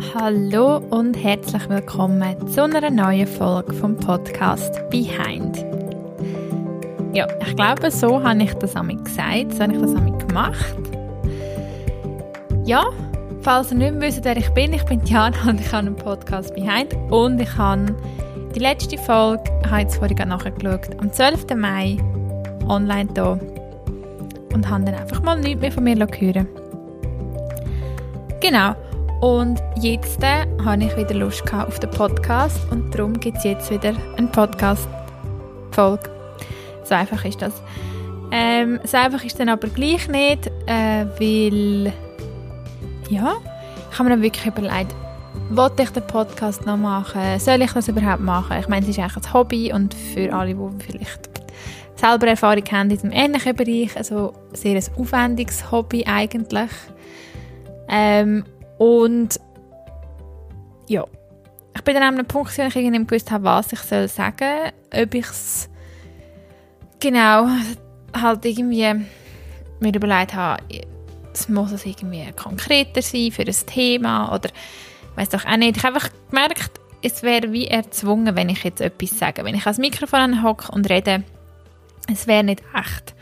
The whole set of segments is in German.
Hallo und herzlich willkommen zu einer neuen Folge vom Podcast Behind. Ja, ich glaube, so habe ich das einmal gesagt, so habe ich das einmal gemacht. Ja, falls ihr nicht mehr wisst, wer ich bin, ich bin Diana und ich habe einen Podcast Behind und ich habe die letzte Folge, ich habe jetzt vorhin nachgeschaut, am 12. Mai online hier und habe dann einfach mal nichts mehr von mir hören Genau. Und jetzt äh, habe ich wieder Lust auf den Podcast und darum gibt es jetzt wieder eine Podcast-Folge. So einfach ist das. Ähm, so einfach ist dann aber gleich nicht, äh, weil ja, ich habe mir dann wirklich überlegt, wollte ich den Podcast noch machen? Soll ich das überhaupt machen? Ich meine, es ist eigentlich ein Hobby und für alle, die vielleicht selber Erfahrung haben in diesem ähnlichen Bereich, also sehr ein aufwendiges Hobby eigentlich. Ähm, und ja, ich bin dann an einem Punkt, wo ich irgendwie gewusst habe, was ich soll sagen soll. Ob ich es genau halt irgendwie mir überlegt habe, es muss es irgendwie konkreter sein für ein Thema oder weiß doch auch nicht. Ich habe einfach gemerkt, es wäre wie erzwungen, wenn ich jetzt etwas sage. Wenn ich ans Mikrofon hocke und rede, es wäre nicht echt.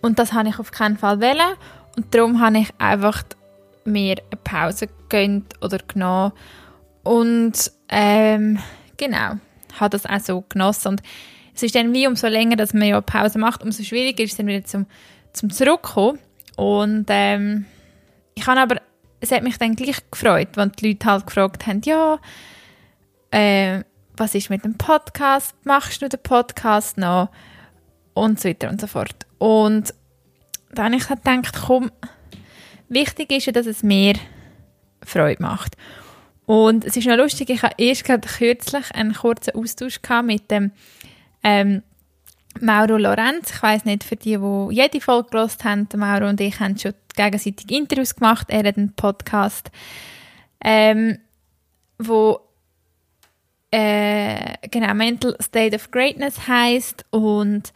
Und das habe ich auf keinen Fall wollen. Und darum habe ich einfach mir eine Pause gegönnt oder genommen. Und ähm, genau, habe das auch so genossen. Und es ist dann wie umso länger, dass man ja Pause macht, umso schwieriger ist es dann wieder zum, zum Zurückkommen. Und ähm, ich habe aber, es hat mich dann gleich gefreut, wenn die Leute halt gefragt haben, ja, äh, was ist mit dem Podcast? Machst du den Podcast noch? Und so weiter und so fort. Und dann habe ich halt gedacht, komm, Wichtig ist ja, dass es mir Freude macht. Und es ist noch lustig, ich hatte erst gerade kürzlich einen kurzen Austausch mit dem ähm, Mauro Lorenz. Ich weiß nicht, für die, die jede Folge gelost haben, Mauro und ich haben schon gegenseitig Interviews gemacht. Er hat einen Podcast, ähm, wo äh, genau Mental State of Greatness heißt und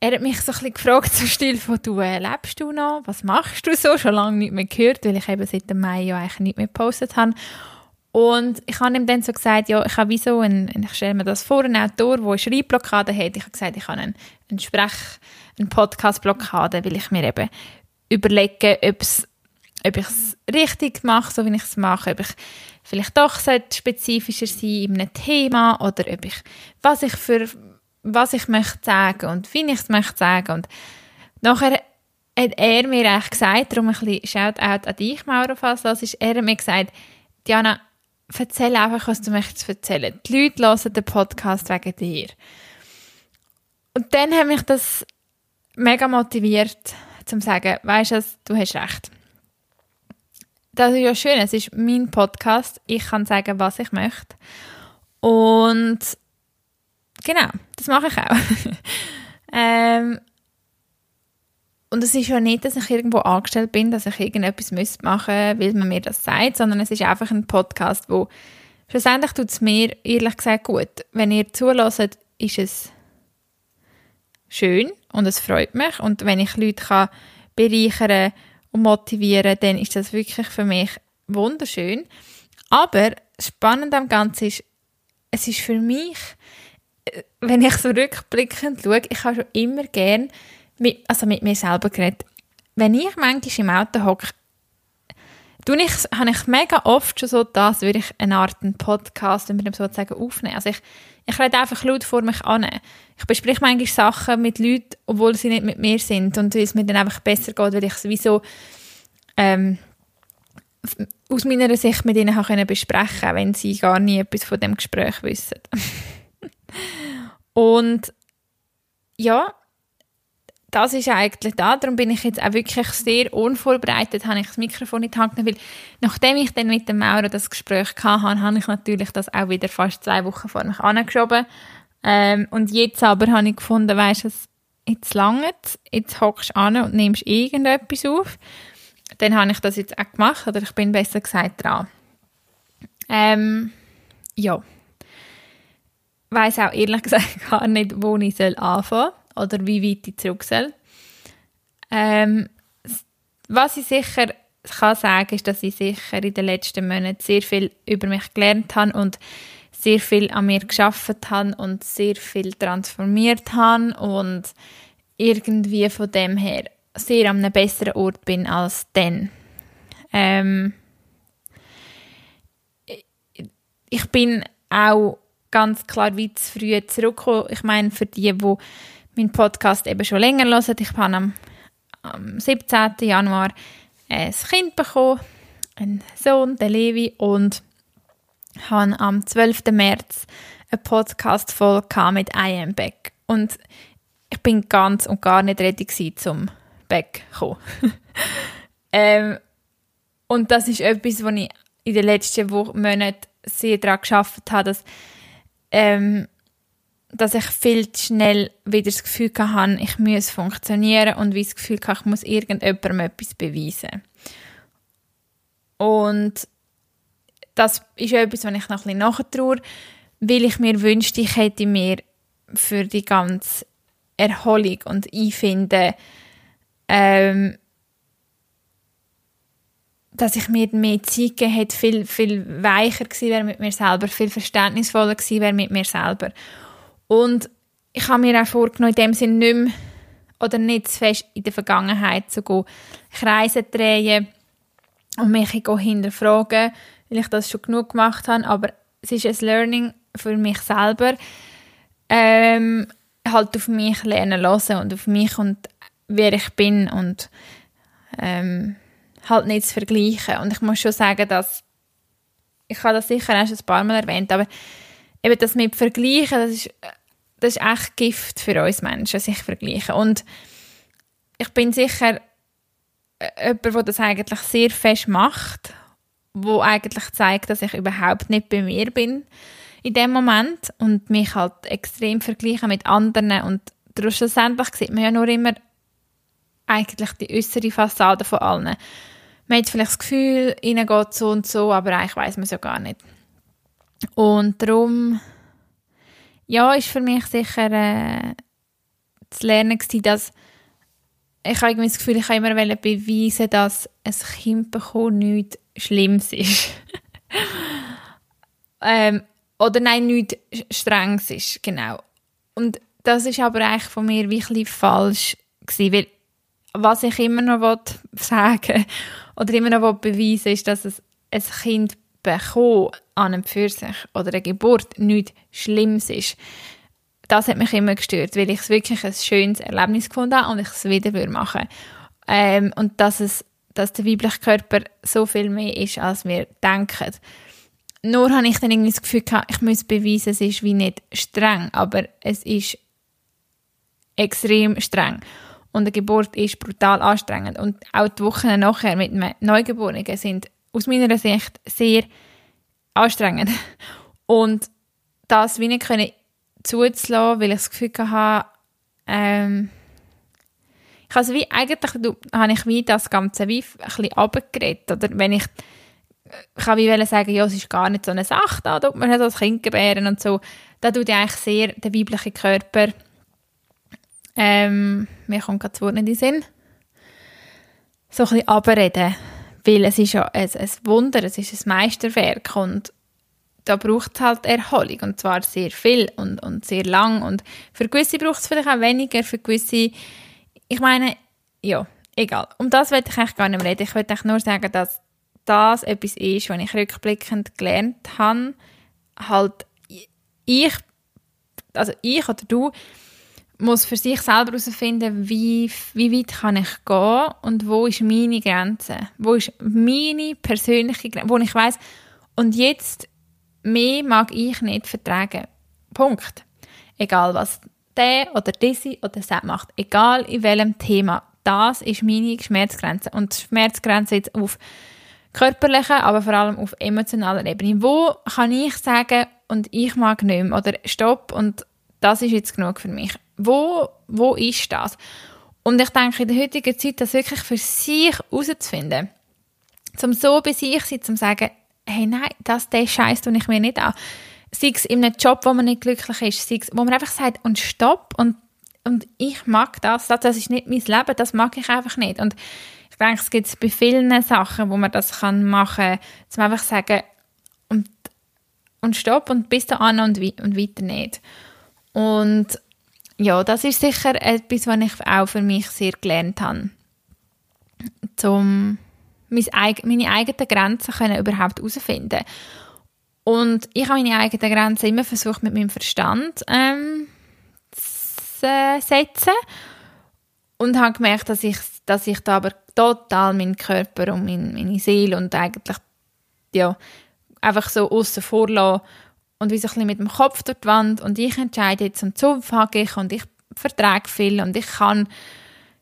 er hat mich so ein bisschen gefragt, zum Stil von, du, äh, lebst du noch? Was machst du so? Schon lange nicht mehr gehört, weil ich eben seit dem Mai ja eigentlich nicht mehr gepostet habe. Und ich habe ihm dann so gesagt, ja, ich habe wie so, ein, ich stelle mir das vor, einen Autor, der eine Schreibblockade hat. Ich habe gesagt, ich habe einen, einen Sprech-, eine Podcast-Blockade, weil ich mir eben überlege, ob ich es richtig mache, so wie ich es mache, ob ich vielleicht doch spezifischer sein in einem Thema oder ob ich, was ich für was ich möchte sagen und wie ich es möchte sagen. Und nachher hat er mir eigentlich gesagt, darum ein bisschen Shoutout an dich, Mauro, falls das ist, er hat mir gesagt, Diana, erzähl einfach, was du möchtest erzählen. Die Leute hören den Podcast wegen dir. Und dann hat mich das mega motiviert, zum zu sagen, weißt du, du hast recht. Das ist ja schön, es ist mein Podcast, ich kann sagen, was ich möchte. Und Genau, das mache ich auch. ähm, und es ist ja nicht, dass ich irgendwo angestellt bin, dass ich irgendetwas machen müsste, weil man mir das sagt, sondern es ist einfach ein Podcast, wo schlussendlich tut es mir ehrlich gesagt gut. Wenn ihr zulässt, ist es schön und es freut mich. Und wenn ich Leute kann bereichern und motivieren, dann ist das wirklich für mich wunderschön. Aber spannend am Ganzen ist, es ist für mich wenn ich so rückblickend schaue, ich habe schon immer gern mit, also mit mir selber geredet. Wenn ich manchmal im Auto hocke, tue ich, habe ich mega oft schon so das, würde ich eine Art einen Podcast, wenn wir sozusagen aufnehmen. Also ich, ich rede einfach laut vor mich an. Ich bespreche manchmal Sachen mit Leuten, obwohl sie nicht mit mir sind und weil es mir dann einfach besser geht, weil ich sowieso ähm, aus meiner Sicht mit ihnen können besprechen wenn sie gar nie etwas von dem Gespräch wissen. Und ja, das ist eigentlich da. Darum bin ich jetzt auch wirklich sehr unvorbereitet, habe ich das Mikrofon in die weil nachdem ich dann mit dem Mauro das Gespräch hatte, habe ich natürlich das auch wieder fast zwei Wochen vor mich angeschoben. Ähm, und jetzt aber habe ich gefunden, weißt du, jetzt lange, jetzt hockst du an und nimmst irgendetwas auf. Dann habe ich das jetzt auch gemacht, oder ich bin besser gesagt dran. Ähm, ja weiß auch ehrlich gesagt gar nicht, wo ich anfangen soll oder wie weit ich zurück soll. Ähm, was ich sicher kann sagen, ist, dass ich sicher in den letzten Monaten sehr viel über mich gelernt habe und sehr viel an mir geschafft habe und sehr viel transformiert habe und irgendwie von dem her sehr an einem besseren Ort bin als dann. Ähm, ich bin auch ganz klar weit zu früh zurückgekommen. Ich meine, für die, die meinen Podcast eben schon länger hören, ich habe am, am 17. Januar ein Kind bekommen, einen Sohn, den Levi, und habe am 12. März eine Podcast-Folge mit I Am Back. Und ich bin ganz und gar nicht ready zum Back kommen. ähm, und das ist etwas, was ich in den letzten Wochen, Monaten sehr daran geschafft habe, dass, ähm, dass ich viel zu schnell wieder das Gefühl hatte, ich muss funktionieren und wie das Gefühl hatte, ich muss irgendjemandem etwas beweisen. Und das ist etwas, was ich noch ein bisschen nachtraue, weil ich mir wünschte, ich hätte mir für die ganze Erholung und Einfinden ähm, dass ich mir mehr Zeit gegeben hätte, viel, viel weicher gewesen wäre mit mir selber, viel verständnisvoller gewesen wäre mit mir selber. Und ich habe mir auch vorgenommen, in dem Sinne nicht mehr oder nicht zu fest in der Vergangenheit zu gehen, Kreise drehen und mich hinterfragen, weil ich das schon genug gemacht habe, aber es ist ein Learning für mich selber, ähm, halt auf mich lernen lassen und auf mich und wer ich bin und ähm, halt nicht zu vergleichen. Und ich muss schon sagen, dass ich habe das sicher schon ein paar Mal erwähnt, aber eben das mit Vergleichen, das ist, das ist echt Gift für uns Menschen, sich vergleichen. Und ich bin sicher äh, jemand, der das eigentlich sehr fest macht, wo eigentlich zeigt, dass ich überhaupt nicht bei mir bin in dem Moment und mich halt extrem vergleichen mit anderen und schlussendlich sieht man ja nur immer eigentlich die äußere Fassade von allen man hat vielleicht das Gefühl, ihnen geht so und so, aber eigentlich weiß man es ja gar nicht. Und darum, ja, ist für mich sicher äh, zu lernen gewesen, dass ich habe irgendwie das Gefühl, ich habe immer beweisen, dass ein Kind bekommen nichts Schlimmes ist. ähm, oder nein, nichts Strenges ist, genau. Und das ist aber eigentlich von mir wirklich falsch gewesen, weil was ich immer noch sagen oder immer noch beweisen ist, dass es ein Kind bekommen an einem Pfirsich oder eine Geburt nichts Schlimmes ist. Das hat mich immer gestört, weil ich es wirklich ein schönes Erlebnis gefunden habe und ich es wieder machen ähm, Und dass, es, dass der weibliche Körper so viel mehr ist, als wir denken. Nur habe ich dann irgendwie das Gefühl gehabt, ich muss beweisen, es ist wie nicht streng, aber es ist extrem streng. Und eine Geburt ist brutal anstrengend. Und auch die Wochen nachher mit einem Neugeborenen sind aus meiner Sicht sehr anstrengend. Und das wie nicht können zuzulassen, weil ich das Gefühl hatte, ähm, ich also wie eigentlich habe ich wie das Ganze wie ein bisschen abgeredet. Oder wenn ich, ich kann wie sagen, ja, es ist gar nicht so eine Sache, da tut man das Kind gebären und so. Da tut eigentlich sehr der weibliche Körper ähm, mir kommt gerade das Wort nicht in den Sinn, so ein bisschen abreden, weil es ist ja ein, ein Wunder, es ist ein Meisterwerk und da braucht es halt Erholung und zwar sehr viel und, und sehr lang und für gewisse braucht es vielleicht auch weniger, für gewisse, ich meine, ja, egal. Um das will ich eigentlich gar nicht reden. Ich eigentlich nur sagen, dass das etwas ist, was ich rückblickend gelernt habe, halt ich, also ich oder du, muss für sich selber herausfinden, wie, wie weit kann ich gehen und wo ist meine Grenze, wo ist meine persönliche Grenze, wo ich weiß und jetzt mehr mag ich nicht vertragen. Punkt. Egal was der oder diese oder das macht, egal in welchem Thema, das ist meine Schmerzgrenze und die Schmerzgrenze jetzt auf körperlicher, aber vor allem auf emotionaler Ebene. Wo kann ich sagen und ich mag nicht mehr oder stopp und das ist jetzt genug für mich. Wo, wo ist das? Und ich denke, in der heutigen Zeit, das wirklich für sich herauszufinden, zum so bei sich sein, zum sagen, hey, nein, das, der Scheiß tue ich mir nicht an. Sei es in einem Job, wo man nicht glücklich ist, sei es, wo man einfach sagt, und stopp, und, und ich mag das, das ist nicht mein Leben, das mag ich einfach nicht. Und ich denke, es gibt bei vielen Sachen, wo man das kann machen kann, zum einfach sagen, und, und stopp und bis dahin und, und weiter nicht. Und ja, das ist sicher etwas, was ich auch für mich sehr gelernt habe. Um meine eigenen Grenzen können überhaupt herausfinden Und ich habe meine eigenen Grenzen immer versucht, mit meinem Verstand ähm, zu setzen. Und habe gemerkt, dass ich, dass ich da aber total meinen Körper und meine, meine Seele und eigentlich ja, einfach so außen vor und wie so ein bisschen mit dem Kopf durch die Wand und ich entscheide jetzt und so fange ich und ich vertrage viel und ich kann,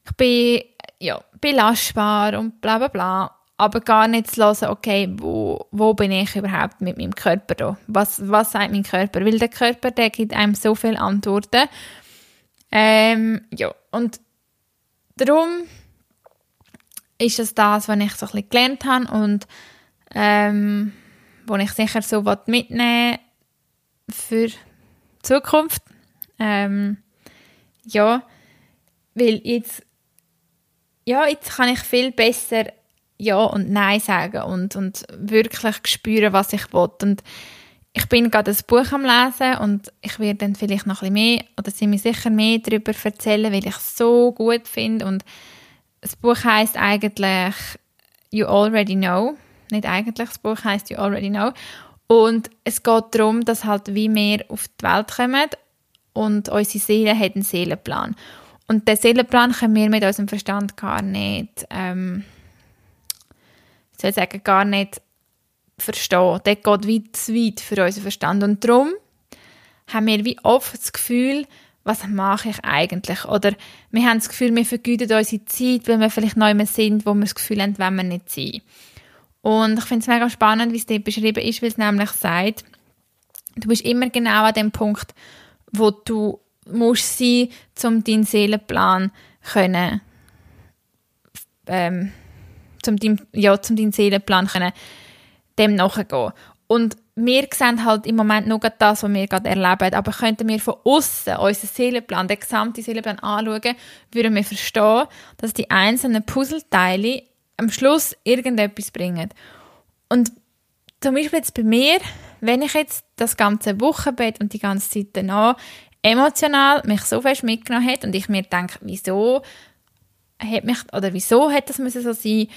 ich bin ja, belastbar und bla bla bla, aber gar nicht zu hören, okay, wo, wo bin ich überhaupt mit meinem Körper da? Was, was sagt mein Körper? Weil der Körper, der gibt einem so viele Antworten. Ähm, ja, und darum ist es das, was ich so ein bisschen gelernt habe und ähm, wo ich sicher so mitnehmen für die Zukunft. Ähm, ja, weil jetzt, ja, jetzt kann ich viel besser Ja und Nein sagen und, und wirklich spüren, was ich will. Und ich bin gerade ein Buch am Lesen und ich werde dann vielleicht noch ein bisschen mehr oder sie mir sicher mehr darüber erzählen, weil ich es so gut finde. Und das Buch heißt eigentlich You Already Know. Nicht eigentlich, das Buch heißt You Already Know. Und es geht darum, dass halt wie wir auf die Welt kommen und unsere Seele hat einen Seelenplan. Und den Seelenplan können wir mit unserem Verstand gar nicht, ähm, ich sagen, gar nicht verstehen. Der geht weit zu weit für unseren Verstand. Und darum haben wir wie oft das Gefühl, was mache ich eigentlich? Oder wir haben das Gefühl, wir vergüten unsere Zeit, weil wir vielleicht neu sind, wo wir das Gefühl haben, wenn wir nicht sind. Und ich finde es mega spannend, wie es dort beschrieben ist, weil es nämlich sagt, du bist immer genau an dem Punkt, wo du musst sein, um deinen Seelenplan können, ähm, zum dein, ja, zum deinen Seelenplan können, dem nachgehen. Und wir sehen halt im Moment nur das, was wir gerade erleben, aber könnten wir von außen unseren Seelenplan, den gesamten Seelenplan anschauen, würden wir verstehen, dass die einzelnen Puzzleteile am Schluss irgendetwas bringen. Und zum Beispiel jetzt bei mir, wenn ich jetzt das ganze Wochenbett und die ganze Zeit danach emotional mich so fest mitgenommen hat und ich mir denke, wieso hat mich, oder wieso hat das müssen so sein,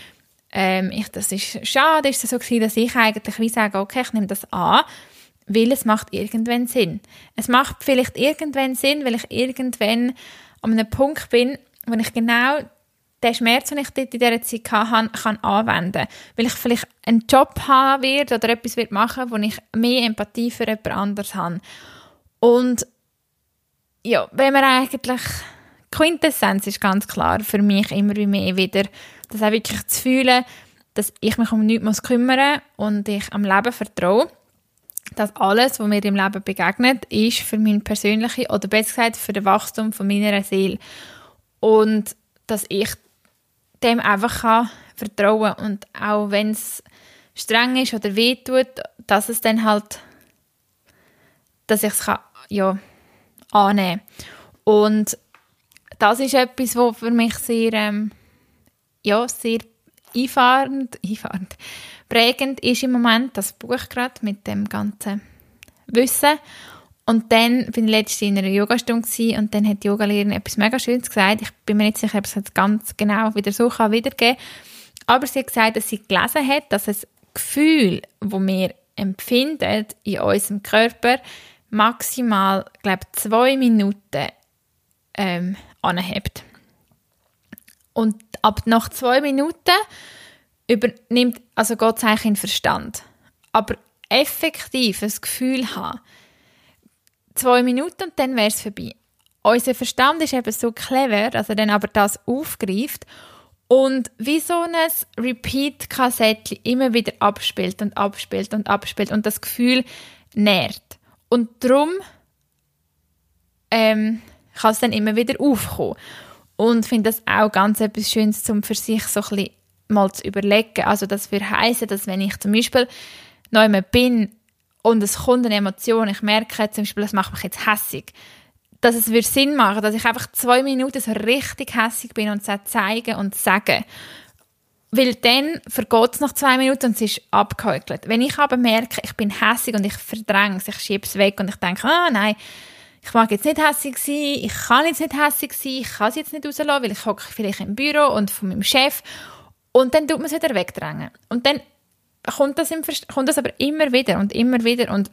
ähm, ich, das ist schade, ist es so gewesen, dass ich eigentlich wie sage, okay, ich nehme das an, weil es macht irgendwann Sinn. Es macht vielleicht irgendwann Sinn, weil ich irgendwann an einem Punkt bin, wo ich genau den Schmerz, den ich dort in dieser Zeit hatte, kann anwenden Weil ich vielleicht einen Job haben werde oder etwas wird machen wo ich mehr Empathie für jemand anderes habe. Und ja, wenn man eigentlich Quintessenz ist ganz klar für mich immer mehr wieder, das auch wirklich zu fühlen, dass ich mich um nichts muss kümmern und ich am Leben vertraue, dass alles, was mir im Leben begegnet, ist für mein persönliche oder besser gesagt für das Wachstum von meiner Seele und dass ich dem einfach kann vertrauen und auch wenn es streng ist oder wehtut, dass es dann halt, dass ich es ja, annehmen Und das ist etwas, was für mich sehr, ähm, ja, sehr einfahrend, einfahrend, prägend ist im Moment, das Buch gerade mit dem ganzen Wissen. Und dann bin ich letztens in einer Yogastunde und dann hat die Yogalehrerin etwas mega Schönes gesagt. Ich bin mir nicht sicher, ob es ganz genau wieder so kann wiedergeben Aber sie hat gesagt, dass sie gelesen hat, dass das Gefühl, das wir empfinden in unserem Körper, maximal, glaube zwei Minuten ähm, anhebt. Und ab nach zwei Minuten übernimmt, also es eigentlich in Verstand. Aber effektiv ein Gefühl haben, zwei Minuten und dann wäre es vorbei. Unser Verstand ist eben so clever, dass er dann aber das aufgreift und wie so ein Repeat-Kassettchen immer wieder abspielt und abspielt und abspielt und das Gefühl nährt. Und darum ähm, kann es dann immer wieder aufkommen. Und finde das auch ganz etwas Schönes, um für sich so ein mal zu überlegen. Also das würde heißen, dass wenn ich zum Beispiel neu bin und es kommt eine Emotion, ich merke zum Beispiel, das macht mich jetzt hässig, dass es würde Sinn machen, dass ich einfach zwei Minuten so richtig hässig bin und es zeigen und sagen. Weil dann vergeht es nach zwei Minuten und es ist abgehäkelt. Wenn ich aber merke, ich bin hässig und ich verdränge es, ich schiebe es weg und ich denke, ah nein, ich mag jetzt nicht hässig sein, ich kann jetzt nicht hässig sein, ich kann es jetzt nicht rauslassen, weil ich hocke vielleicht im Büro und von meinem Chef und dann tut man es wieder wegdrängen. Und dann kommt das, im, kommt das aber immer wieder und immer wieder und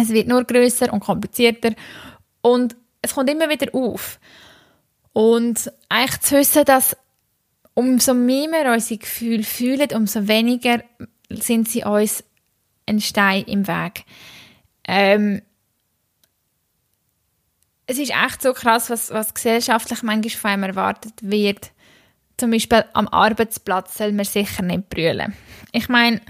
es wird nur größer und komplizierter und es kommt immer wieder auf. Und eigentlich zu wissen, dass umso mehr wir unsere Gefühle fühlen, umso weniger sind sie uns ein Stein im Weg. Ähm, es ist echt so krass, was, was gesellschaftlich manchmal von einem erwartet wird. Zum Beispiel am Arbeitsplatz soll man sicher nicht brüllen. Ich meine,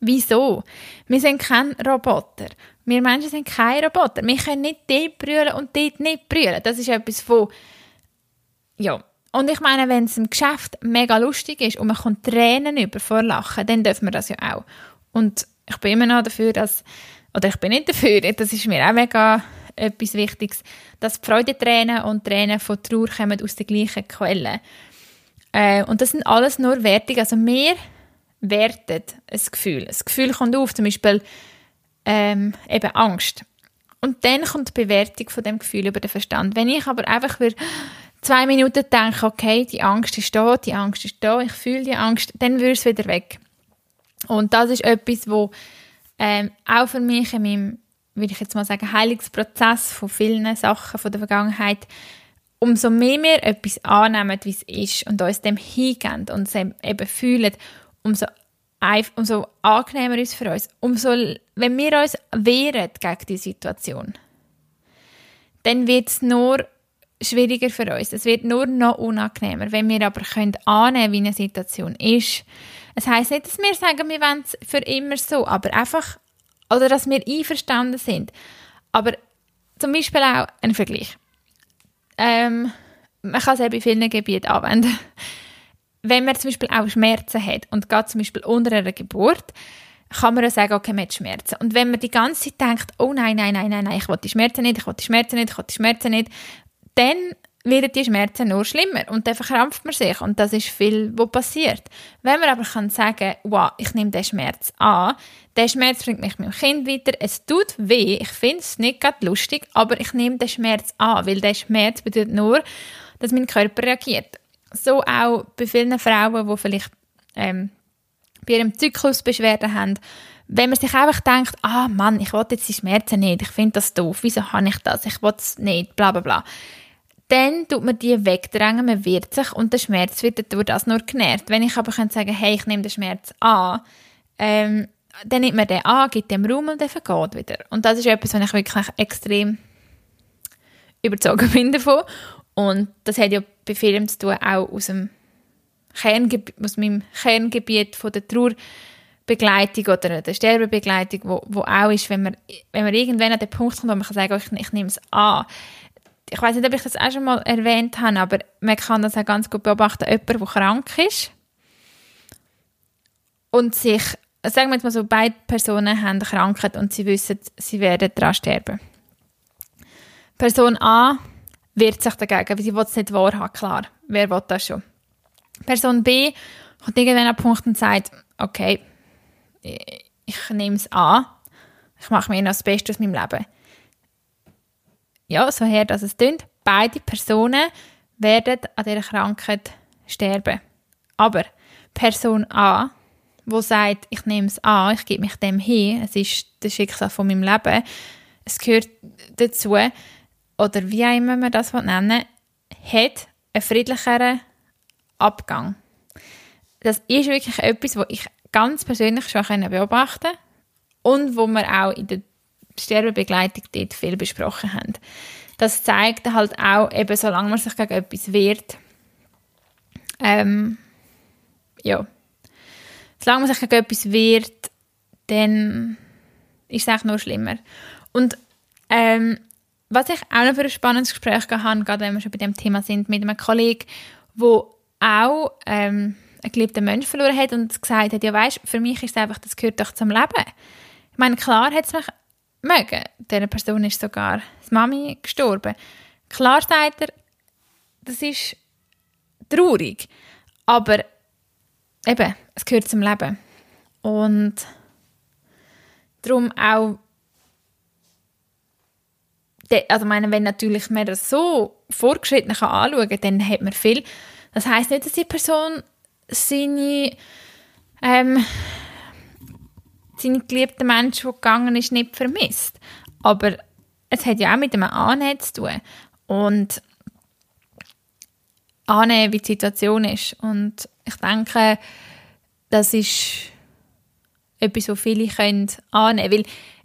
wieso? Wir sind kein Roboter. Wir Menschen sind kein Roboter. Wir können nicht dort brüllen und dort nicht brüllen. Das ist etwas von, ja. Und ich meine, wenn es im Geschäft mega lustig ist und man kommt Tränen über vor Lachen, dann dürfen wir das ja auch. Und ich bin immer noch dafür, dass, oder ich bin nicht dafür, das ist mir auch mega etwas Wichtiges, dass Freudentränen und Tränen von Trauer kommen aus der gleichen Quelle. Äh, und das sind alles nur Wertungen. Also wir werten ein Gefühl. Ein Gefühl kommt auf, zum Beispiel ähm, eben Angst. Und dann kommt die Bewertung von dem Gefühl über den Verstand. Wenn ich aber einfach für zwei Minuten denke, okay, die Angst ist da, die Angst ist da, ich fühle die Angst, dann würde es wieder weg. Und das ist etwas, wo ähm, auch für mich in meinem, würde ich jetzt mal sagen, Heilungsprozess von vielen Sachen von der Vergangenheit, umso mehr wir etwas annehmen, wie es ist und uns dem hingehen und es eben fühlen, umso umso angenehmer ist es für uns. Umso, wenn wir uns wehren gegen die Situation, dann wird es nur schwieriger für uns. Es wird nur noch unangenehmer. Wenn wir aber können annehmen, wie eine Situation ist. Es heißt nicht, dass wir sagen, wir wollen es für immer so, aber einfach, oder dass wir einverstanden sind. Aber zum Beispiel auch ein Vergleich. Ähm, man kann es eben in vielen Gebieten anwenden wenn man zum Beispiel auch Schmerzen hat und geht zum Beispiel unter einer Geburt, kann man sagen, okay, man hat Schmerzen. Und wenn man die ganze Zeit denkt, oh nein, nein, nein, nein, nein, ich will die Schmerzen nicht, ich will die Schmerzen nicht, ich will die Schmerzen nicht, dann werden die Schmerzen nur schlimmer und dann verkrampft man sich und das ist viel, was passiert. Wenn man aber kann sagen, wow, ich nehme den Schmerz an, der Schmerz bringt mich meinem Kind weiter, es tut weh, ich finde es nicht gerade lustig, aber ich nehme den Schmerz an, weil der Schmerz bedeutet nur, dass mein Körper reagiert so auch bei vielen Frauen, die vielleicht ähm, bei ihrem Zyklus Beschwerden haben, wenn man sich einfach denkt, ah Mann, ich will jetzt die Schmerzen nicht, ich finde das doof, wieso habe ich das, ich will es nicht, bla bla bla. Dann tut man die wegdrängen, man wird sich und der Schmerz wird durch das nur genährt. Wenn ich aber könnte sagen, hey, ich nehme den Schmerz an, ähm, dann nimmt man den an, gibt dem Raum und der vergeht wieder. Und das ist etwas, was ich wirklich extrem überzogen bin davon. Und das hat ja bei Filmen zu tun, auch aus, dem Kerngebiet, aus meinem Kerngebiet von der Trauerbegleitung oder der Sterbebegleitung, wo, wo auch ist, wenn man, wenn man irgendwann an den Punkt kommt, wo man kann sagen ich, ich nehme es an. Ich weiß nicht, ob ich das auch schon mal erwähnt habe, aber man kann das auch ganz gut beobachten, jemand, der krank ist und sich, sagen wir jetzt mal so, beide Personen haben Krankheit und sie wissen, sie werden daran sterben. Person A wehrt sich dagegen, weil sie es nicht wahrhaben, klar. Wer will das schon? Person B kommt irgendwann an Punkt und sagt, okay, ich nehme es an, ich mache mir noch das Beste aus meinem Leben. Ja, so her, dass es tönt. Beide Personen werden an dieser Krankheit sterben. Aber Person A, wo sagt, ich nehme es an, ich gebe mich dem hin, es ist das Schicksal von meinem Leben, es gehört dazu, oder wie auch immer man das nennen hat einen friedlicheren Abgang. Das ist wirklich etwas, was ich ganz persönlich schon beobachten konnte und wo wir auch in der Sterbebegleitung dort viel besprochen haben. Das zeigt halt auch, eben solange man sich gegen etwas wehrt, ähm, ja, solange man sich gegen etwas wehrt, dann ist es eigentlich nur schlimmer. Und ähm, was ich auch noch für ein spannendes Gespräch hatte, gerade wenn wir schon bei dem Thema sind, mit einem Kollegen, der auch ähm, einen geliebten Menschen verloren hat und gesagt hat, ja weißt, für mich ist es einfach, das gehört doch zum Leben. Ich meine, klar hat es mich mögen. Dieser Person ist sogar die Mami gestorben. Klar sagt er, das ist traurig, aber eben, es gehört zum Leben. Und darum auch, also meine, wenn natürlich man das so fortgeschritten kann anschauen kann, dann hat man viel. Das heißt nicht, dass die Person seine, ähm, seine geliebte Mensch, der gegangen ist, nicht vermisst. Aber es hat ja auch mit einem Annehmen zu tun. Und annehmen, wie die Situation ist. Und ich denke, das ist etwas, was viele können annehmen können.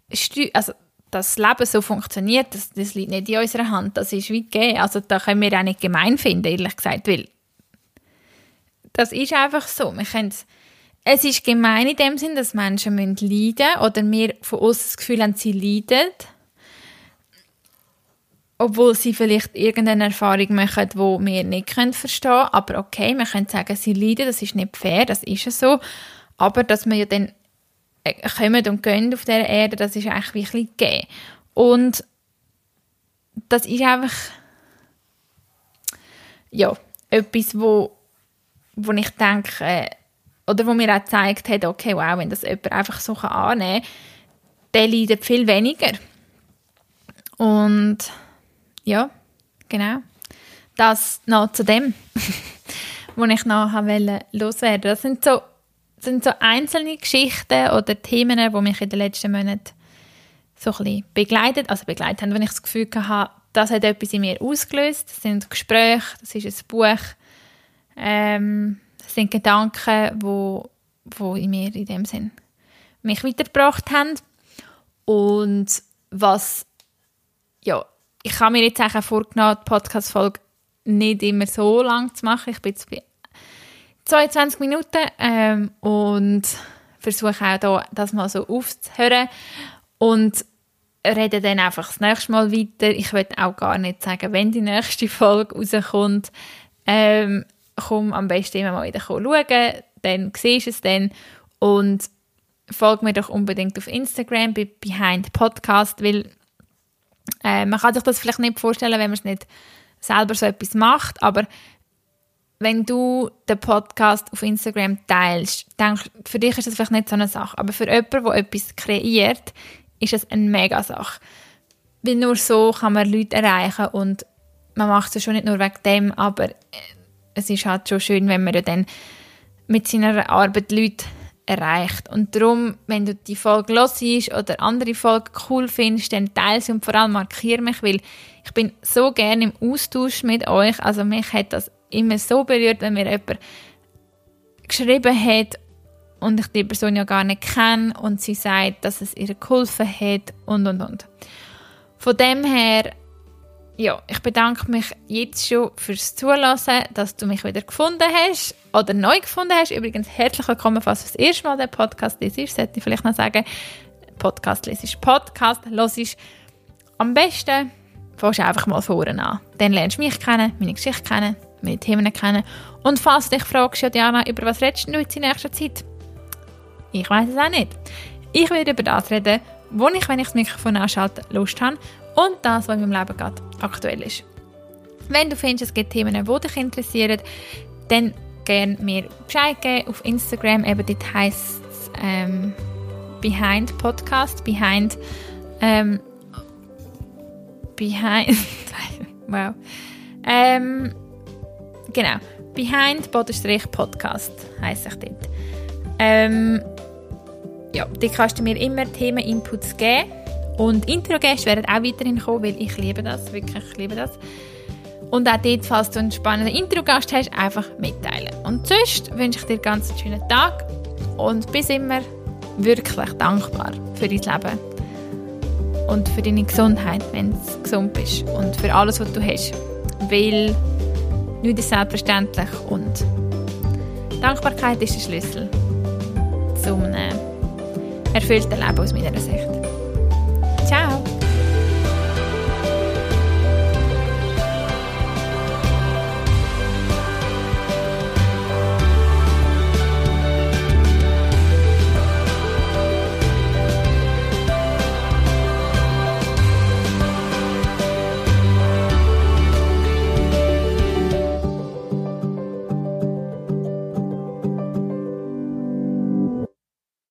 Weil also, das Leben so funktioniert, das, das liegt nicht in unserer Hand. Das ist weit gegeben. Also da können wir auch nicht gemein finden, ehrlich gesagt. Weil das ist einfach so. Wir es ist gemein in dem Sinn, dass Menschen leiden müssen oder wir von uns das Gefühl haben, sie leiden obwohl sie vielleicht irgendeine Erfahrung machen, die wir nicht verstehen können. Aber okay, wir können sagen, sie leiden, das ist nicht fair, das ist ja so. Aber dass wir ja dann äh, kommen und gehen auf dieser Erde, das ist eigentlich wirklich gegeben. Und das ist einfach ja, etwas, wo, wo ich denke, oder wo mir auch gezeigt hat, okay, wow, wenn das jemand einfach so annehmen kann, der leidet viel weniger. Und ja, genau. Das noch zu dem, was ich noch loswerden. Das sind so, sind so einzelne Geschichten oder Themen, die mich in den letzten Monaten so ein bisschen begleitet, also begleitet haben, wenn ich das Gefühl hatte, das hat etwas in mir ausgelöst. Das sind Gespräche, das ist ein Buch, ähm, das sind Gedanken, wo, wo in mir in dem Sinn mich weitergebracht haben. Und was ja, ich habe mir jetzt auch vorgenommen, die Podcast-Folge nicht immer so lang zu machen. Ich bin jetzt bei 22 Minuten ähm, und versuche auch da, das mal so aufzuhören und rede dann einfach das nächste Mal weiter. Ich will auch gar nicht sagen, wenn die nächste Folge rauskommt. Ähm, komm am besten immer mal wieder schauen, dann siehst du es dann und folge mir doch unbedingt auf Instagram bei Behind Podcast, weil äh, man kann sich das vielleicht nicht vorstellen, wenn man es nicht selber so etwas macht, aber wenn du den Podcast auf Instagram teilst, denkst, für dich ist das vielleicht nicht so eine Sache, aber für jemanden, der etwas kreiert, ist es eine mega Sache. Weil nur so kann man Leute erreichen und man macht es schon nicht nur wegen dem, aber es ist halt schon schön, wenn man ja dann mit seiner Arbeit Leute erreicht. Und darum, wenn du die Folge hörst oder andere Folgen cool findest, dann teile sie und vor allem markiere mich, weil ich bin so gerne im Austausch mit euch. Also mich hat das immer so berührt, wenn mir jemand geschrieben hat und ich die Person ja gar nicht kenne und sie sagt, dass es ihr geholfen hat und und und. Von dem her ja, ich bedanke mich jetzt schon fürs Zulassen, dass du mich wieder gefunden hast oder neu gefunden hast. Übrigens herzlich willkommen, falls du das erste Mal den Podcast lesest, sollte ich vielleicht noch sagen. Podcast lesest, Podcast hörst. Am besten fängst du einfach mal vorne an. Dann lernst du mich kennen, meine Geschichte kennen, meine Themen kennen. Und falls du dich fragst, ja Diana, über was redest du jetzt in nächster Zeit? Ich weiß es auch nicht. Ich werde über das reden, wo ich, wenn ich das Mikrofon anschalte, Lust habe und das, was in meinem Leben gerade aktuell ist. Wenn du findest, es gibt Themen, die dich interessieren, dann gerne mir Bescheid geben auf Instagram. Eben dort heisst es ähm, Behind Podcast. Behind. Ähm, behind. wow. Ähm, genau. Behind Podcast heisst ich dort. Ähm, ja, dort kannst du mir immer Themen-Inputs geben. Und Interogäste werden auch weiterhin kommen, weil ich liebe das, wirklich, ich liebe das. Und auch dort, falls du einen spannenden Interogast hast, einfach mitteilen. Und sonst wünsche ich dir ganz einen schönen Tag und bis immer wirklich dankbar für dein Leben und für deine Gesundheit, wenn du gesund bist und für alles, was du hast. Weil nichts ist selbstverständlich und Dankbarkeit ist der Schlüssel zum erfüllten Leben aus meiner Sicht.